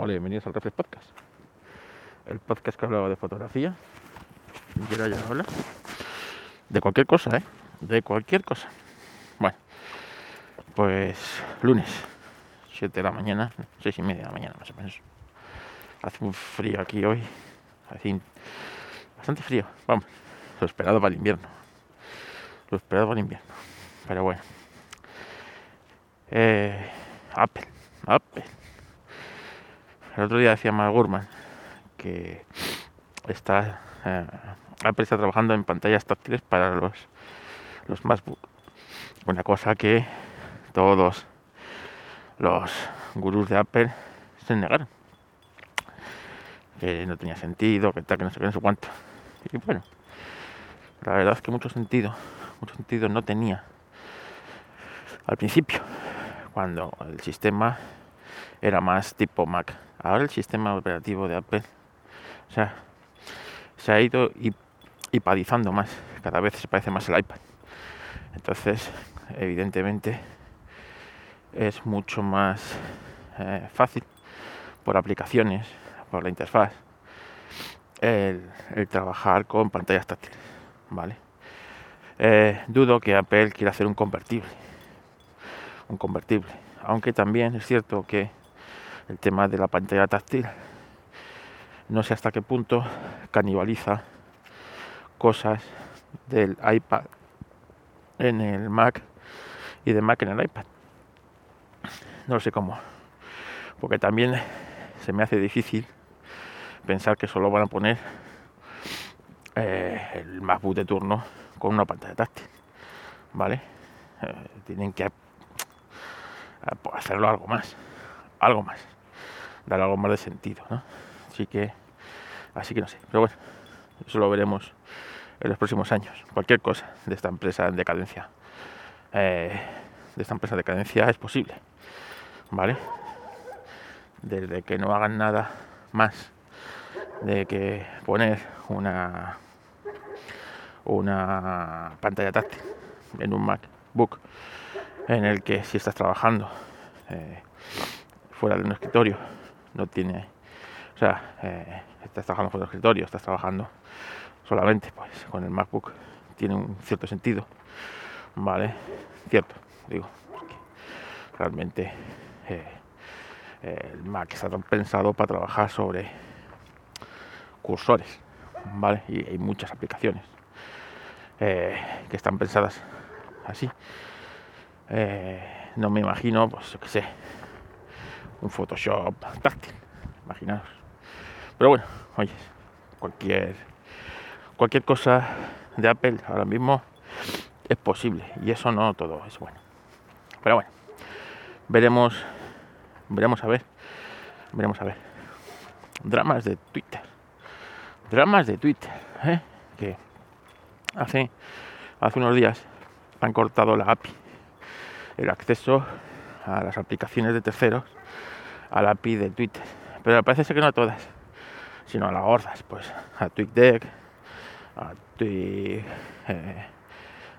Hola, bienvenidos al Reflex Podcast. El podcast que hablaba de fotografía. Y ya de cualquier cosa, ¿eh? De cualquier cosa. Bueno, pues lunes, 7 de la mañana, 6 y media de la mañana más o menos. Hace un frío aquí hoy. Bastante frío. Vamos, lo esperado para el invierno. Lo esperado para el invierno. Pero bueno. Eh, Apple, Apple el otro día decía Mark Gurman que está eh, Apple está trabajando en pantallas táctiles para los los MacBook. Una cosa que todos los gurús de Apple se negaron. Que no tenía sentido, que tal, que no sé qué, no sé cuánto. Y bueno, la verdad es que mucho sentido, mucho sentido no tenía al principio, cuando el sistema era más tipo Mac Ahora el sistema operativo de Apple o sea, se ha ido hipadizando más, cada vez se parece más el iPad. Entonces, evidentemente, es mucho más eh, fácil por aplicaciones, por la interfaz, el, trabajar con pantallas táctiles, ¿vale? Eh, dudo que Apple quiera hacer un convertible, un convertible, aunque también es cierto que el tema de la pantalla táctil. No sé hasta qué punto canibaliza cosas del iPad en el Mac y de Mac en el iPad. No sé cómo. Porque también se me hace difícil pensar que solo van a poner eh, el MacBook de turno con una pantalla táctil. ¿Vale? Eh, tienen que hacerlo algo más. Algo más dar algo más de sentido, ¿no? Así que, así que no sé, pero bueno, eso lo veremos en los próximos años. Cualquier cosa de esta empresa en decadencia, eh, de esta empresa en decadencia es posible, ¿vale? Desde que no hagan nada más de que poner una una pantalla táctil en un MacBook en el que si estás trabajando eh, fuera de un escritorio no tiene, o sea, eh, estás trabajando con el escritorio, estás trabajando solamente pues con el MacBook, tiene un cierto sentido, ¿vale? Cierto, digo, porque realmente eh, el Mac está pensado para trabajar sobre cursores, ¿vale? Y hay muchas aplicaciones eh, que están pensadas así. no me imagino, pues yo qué sé, un Photoshop táctil, imaginaos. Pero bueno, oye, cualquier, cualquier cosa de Apple ahora mismo es posible y eso no todo es bueno. Pero bueno, veremos, veremos a ver, veremos a ver. Dramas de Twitter, dramas de Twitter, ¿eh? que hace, hace unos días han cortado la API, el acceso a las aplicaciones de terceros a la API de Twitter. Pero parece ser que no a todas, sino a las gordas, pues a TweetDeck, a Tweet, eh,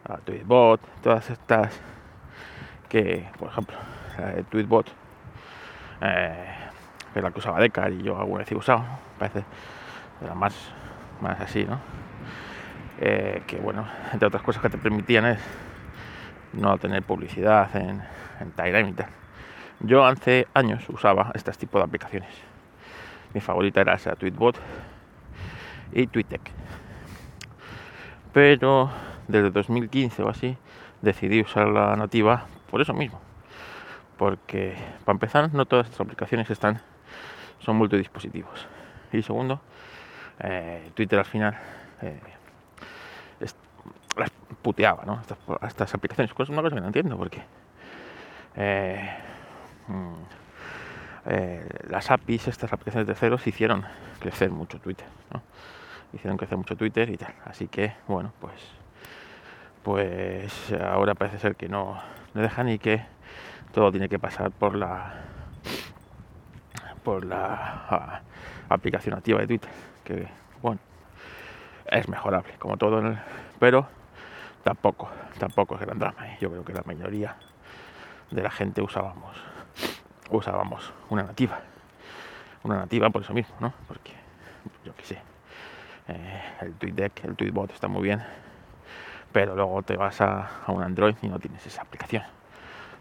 a Tweetbot, todas estas que, por ejemplo, la de Tweetbot, eh, que es la que usaba Decar y yo alguna vez he usado, parece de más, más así, ¿no? Eh, que bueno, entre otras cosas que te permitían es no tener publicidad en, en y tal. Yo hace años usaba este tipo de aplicaciones. Mi favorita era esa Tweetbot y TweetDeck. Pero desde 2015 o así decidí usar la nativa por eso mismo. Porque para empezar no todas estas aplicaciones están son multidispositivos. Y segundo, eh, Twitter al final eh, las puteaba, ¿no? Estas, aplicaciones. Pues una cosa que no entiendo porque eh. Eh, las APIs, estas aplicaciones de ceros, hicieron crecer mucho Twitter, Hicieron crecer mucho Twitter y tal. Así que, bueno, pues, pues ahora parece ser que no, no dejan ni que todo tiene que pasar por la por la ah, aplicación nativa de Twitter, que bueno, es mejorable, como todo, pero tampoco, tampoco es gran drama. ¿eh? Yo creo que la mayoría de la gente usábamos usábamos una nativa. una nativa por eso mismo, ¿no? Porque yo qué sé, eh, el TweetDeck, el TweetBot está muy bien, pero luego te vas a, un Android y no tienes esa aplicación.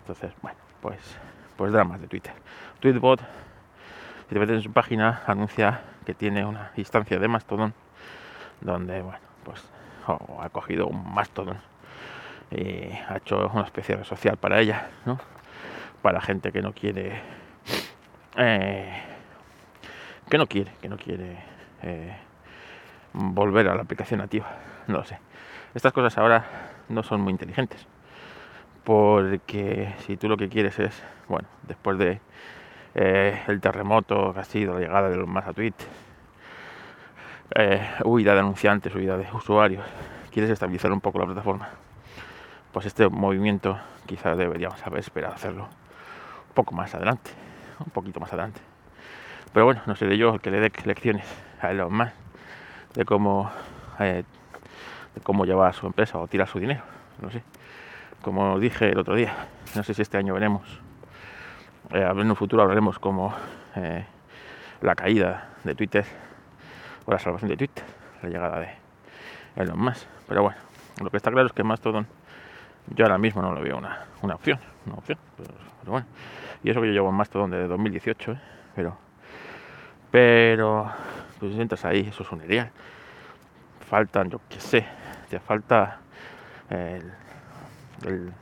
Entonces, bueno, pues, pues dramas de Twitter. TweetBot, si te metes en su página, anuncia que tiene una instancia de Mastodon donde, bueno, pues ha cogido un Mastodon y ha hecho una especie de social para ella, ¿no? Para gente que no quiere, eh, que no quiere, que no quiere eh, volver a la aplicación nativa, no lo sé. Estas cosas ahora no son muy inteligentes, porque si tú lo que quieres es, bueno, después de eh, el terremoto que ha sido la llegada de los más a eh, huida de anunciantes, huida de usuarios, quieres estabilizar un poco la plataforma, pues este movimiento quizás deberíamos haber esperado hacerlo poco más adelante, un poquito más adelante. Pero bueno, no seré yo el que le dé lecciones a Elon Musk de cómo, eh, de cómo llevar su empresa o tirar su dinero, no sé. Como dije el otro día, no sé si este año veremos, eh, en un futuro hablaremos como eh, la caída de Twitter o la salvación de Twitter, la llegada de Elon Musk. Pero bueno, lo que está claro es que Mastodon yo ahora mismo no lo veo una, una opción, una opción, pero, bueno. Y eso que yo llevo en Mastodon desde 2018, ¿eh? pero, pero, pues entras ahí, eso es un ideal. Faltan, yo qué sé, te falta el, el,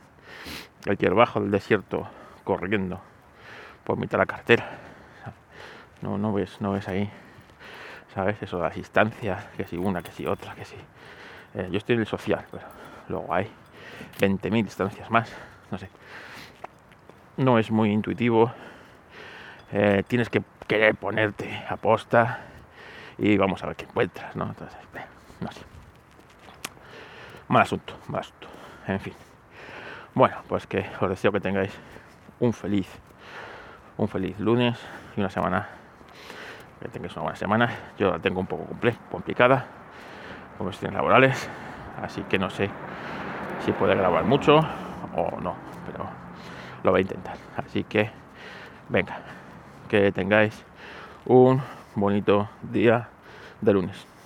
el bajo del desierto corriendo por mitad de la cartera. No, no ves, no ves ahí ¿sabes? Eso las instancias, que si una, que si otra, que si... Eh, yo estoy en el social, pero luego hay 20.000 instancias más, no sé. No es muy intuitivo, eh, tienes que querer ponerte a posta y vamos a ver qué encuentras, ¿no? Entonces, no sé. Mal asunto, mal asunto. En fin. Bueno, pues que os deseo que tengáis un feliz, un feliz lunes y una semana que tengáis una buena semana. Yo la tengo un poco complicada con cuestiones laborales, así que no sé si puede grabar mucho o no, pero lo voy a intentar. Así que, venga, que tengáis un bonito día de lunes.